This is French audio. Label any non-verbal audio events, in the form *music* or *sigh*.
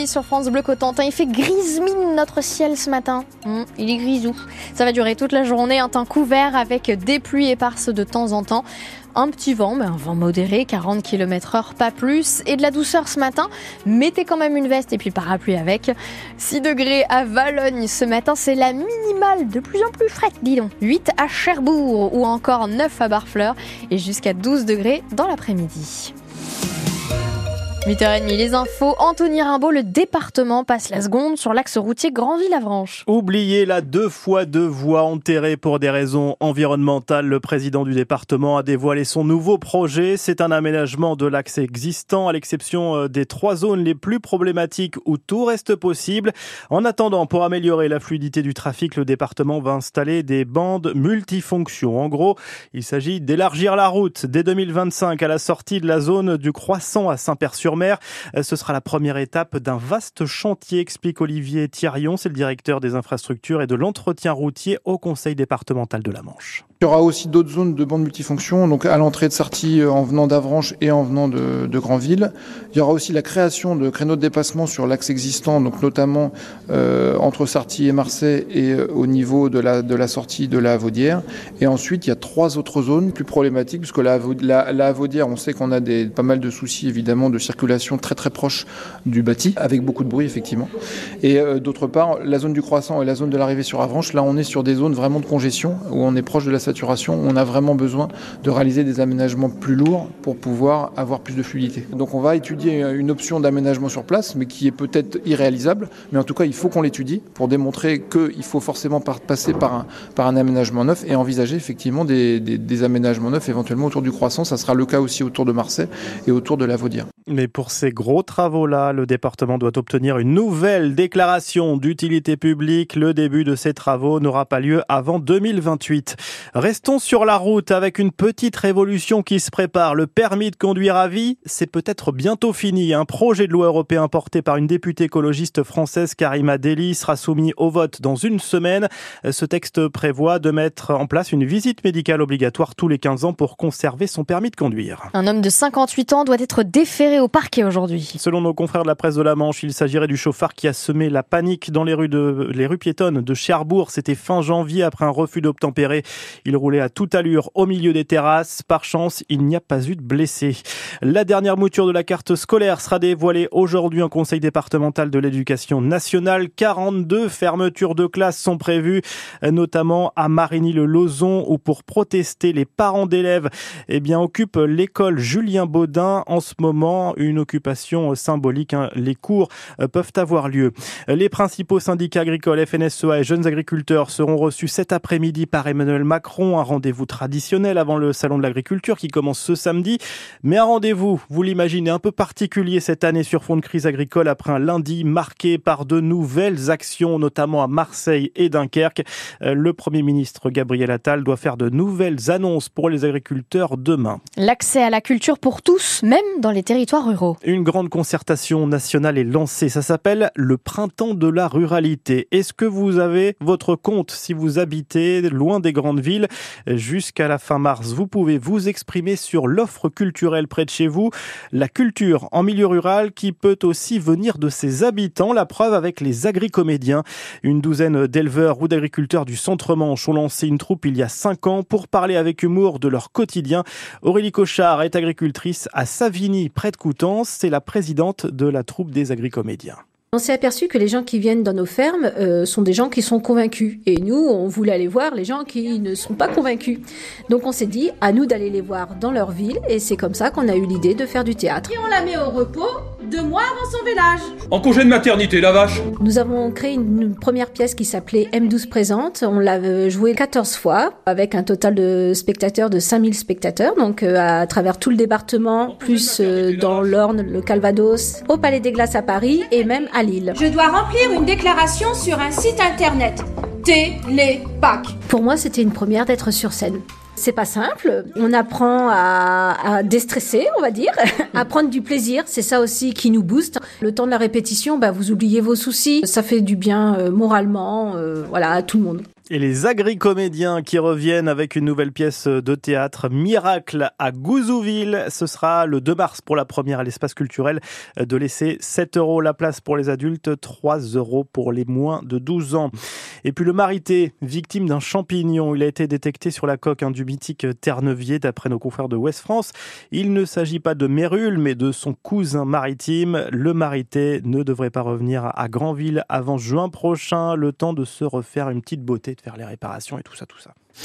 8h30 sur France Bleu Cotentin. Il fait grise mine notre ciel ce matin. Hum, il est grisou. Ça va durer toute la journée, un temps couvert avec des pluies éparses de temps en temps. Un petit vent, mais un vent modéré, 40 km heure, pas plus. Et de la douceur ce matin. Mettez quand même une veste et puis parapluie avec. 6 degrés à Valogne ce matin, c'est la minimale de plus en plus frette, dis donc. 8 à Cherbourg ou encore 9 à Barfleur et jusqu'à 12 degrés dans l'après-midi. 8h30, les infos. Anthony Rimbaud, le département passe la seconde sur l'axe routier Grandville-Avranches. Oubliez la deux fois deux voies enterrées pour des raisons environnementales. Le président du département a dévoilé son nouveau projet. C'est un aménagement de l'axe existant, à l'exception euh, des trois zones les plus problématiques où tout reste possible. En attendant, pour améliorer la fluidité du trafic, le département va installer des bandes multifonctions. En gros, il s'agit d'élargir la route dès 2025 à la sortie de la zone du Croissant à Saint-Père-sur mer euh, Ce sera la première étape d'un vaste chantier, explique Olivier Thirion, c'est le directeur des infrastructures et de l'entretien routier au Conseil départemental de la Manche. Il y aura aussi d'autres zones de bandes multifonctions, donc à l'entrée de Sarty euh, en venant d'Avranches et en venant de, de Granville. Il y aura aussi la création de créneaux de dépassement sur l'axe existant, donc notamment euh, entre Sarty et Marseille et au niveau de la, sortie de la Avaudière. Et ensuite, il y a trois autres zones plus problématiques, puisque la, la, Avaudière, on sait qu'on a pas mal de soucis évidemment de circulation très très proche du bâti, avec beaucoup de bruit effectivement. Et euh, d'autre part, la zone du croissant et la zone de l'arrivée sur Avranches, là on est sur des zones vraiment de congestion, où on est proche de la on a vraiment besoin de réaliser des aménagements plus lourds pour pouvoir avoir plus de fluidité. Donc on va étudier une option d'aménagement sur place, mais qui est peut-être irréalisable, mais en tout cas il faut qu'on l'étudie pour démontrer qu'il faut forcément passer par un, aménagement neuf et envisager effectivement des, aménagements neufs éventuellement autour du croissant. Ça sera le cas aussi autour de Marseille et autour de la Vaudière. Pour ces gros travaux-là, le département doit obtenir une nouvelle déclaration d'utilité publique. Le début de ces travaux n'aura pas lieu avant 2028. Restons sur la route avec une petite révolution qui se prépare. Le permis de conduire à vie, c'est peut-être bientôt fini. Un projet de loi européen porté par une députée écologiste française, Karima Deli, sera soumis au vote dans une semaine. Ce texte prévoit de mettre en place une visite médicale obligatoire tous les 15 ans pour conserver son permis de conduire. Un homme de 58 ans doit être déféré au Selon nos confrères de la presse de la Manche, il s'agirait du chauffard qui a semé la panique dans les rues, de, les rues piétonnes de Cherbourg. C'était fin janvier après un refus d'obtempérer. Il roulait à toute allure au milieu des terrasses. Par chance, il n'y a pas eu de blessés. La dernière mouture de la carte scolaire sera dévoilée aujourd'hui en conseil départemental de l'éducation nationale. 42 fermetures de classes sont prévues, notamment à Marigny-le-Lozon où pour protester les parents d'élèves, eh bien, occupent l'école Julien Baudin en ce moment occupation symbolique. Hein. Les cours euh, peuvent avoir lieu. Les principaux syndicats agricoles, FNSEA et jeunes agriculteurs seront reçus cet après-midi par Emmanuel Macron. Un rendez-vous traditionnel avant le salon de l'agriculture qui commence ce samedi. Mais un rendez-vous, vous l'imaginez, un peu particulier cette année sur fond de crise agricole après un lundi marqué par de nouvelles actions, notamment à Marseille et Dunkerque. Euh, le Premier ministre Gabriel Attal doit faire de nouvelles annonces pour les agriculteurs demain. L'accès à la culture pour tous, même dans les territoires ruraux. Une grande concertation nationale est lancée. Ça s'appelle le printemps de la ruralité. Est-ce que vous avez votre compte si vous habitez loin des grandes villes? Jusqu'à la fin mars Vous pouvez vous exprimer sur l'offre culturelle près de chez vous. La culture en milieu rural qui peut aussi venir de ses habitants. La preuve avec les agricomédiens. Une douzaine d'éleveurs ou d'agriculteurs du centre-manche ont lancé une troupe il y a cinq ans pour parler avec humour de leur quotidien. Aurélie Cochard est agricultrice à Savigny, près de C'est la présidente de la troupe des agricomédiens. On s'est aperçu que les gens qui viennent dans nos fermes euh, sont des gens qui sont convaincus. Et nous, on voulait aller voir les gens qui ne sont pas convaincus. Donc on s'est dit, à nous d'aller les voir dans leur ville. Et c'est comme ça qu'on a eu l'idée de faire du théâtre. Et on la met au repos deux mois avant son village. En congé de maternité, la vache Nous avons créé une première pièce qui s'appelait M12 Présente. On l'a jouée 14 fois, avec un total de spectateurs de 5000 spectateurs, donc euh, à travers tout le département, plus euh, dans l'Orne, le Calvados, au Palais des Glaces à Paris et même à Lille. Je dois remplir une déclaration sur un site internet. Télépac. Pour moi, c'était une première d'être sur scène. C'est pas simple. On apprend à, à, déstresser, on va dire, *laughs* à prendre du plaisir. C'est ça aussi qui nous booste. Le temps de la répétition, bah, vous oubliez vos soucis. Ça fait du bien euh, moralement, euh, voilà, à tout le monde. Et les agricomédiens qui reviennent avec une nouvelle pièce de théâtre, Miracle à Gouzouville. Ce sera le 2 mars pour la première à l'espace culturel de laisser 7 euros la place pour les adultes, 3 euros pour les moins de 12 ans. Et puis le marité, victime d'un champignon, il a été détecté sur la coque hein, du mythique Ternevier d'après nos confrères de Ouest France. Il ne s'agit pas de Mérule mais de son cousin maritime. Le marité ne devrait pas revenir à Granville avant juin prochain, le temps de se refaire une petite beauté faire les réparations et tout ça, tout ça.